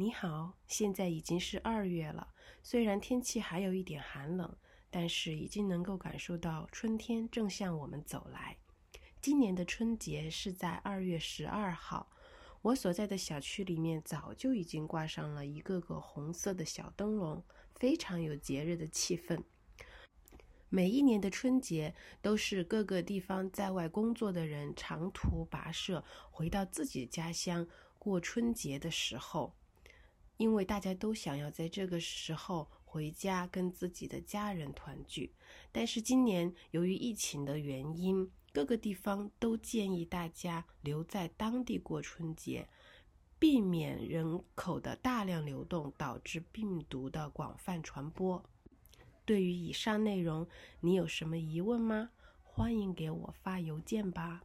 你好，现在已经是二月了，虽然天气还有一点寒冷，但是已经能够感受到春天正向我们走来。今年的春节是在二月十二号，我所在的小区里面早就已经挂上了一个个红色的小灯笼，非常有节日的气氛。每一年的春节都是各个地方在外工作的人长途跋涉回到自己家乡过春节的时候。因为大家都想要在这个时候回家跟自己的家人团聚，但是今年由于疫情的原因，各个地方都建议大家留在当地过春节，避免人口的大量流动导致病毒的广泛传播。对于以上内容，你有什么疑问吗？欢迎给我发邮件吧。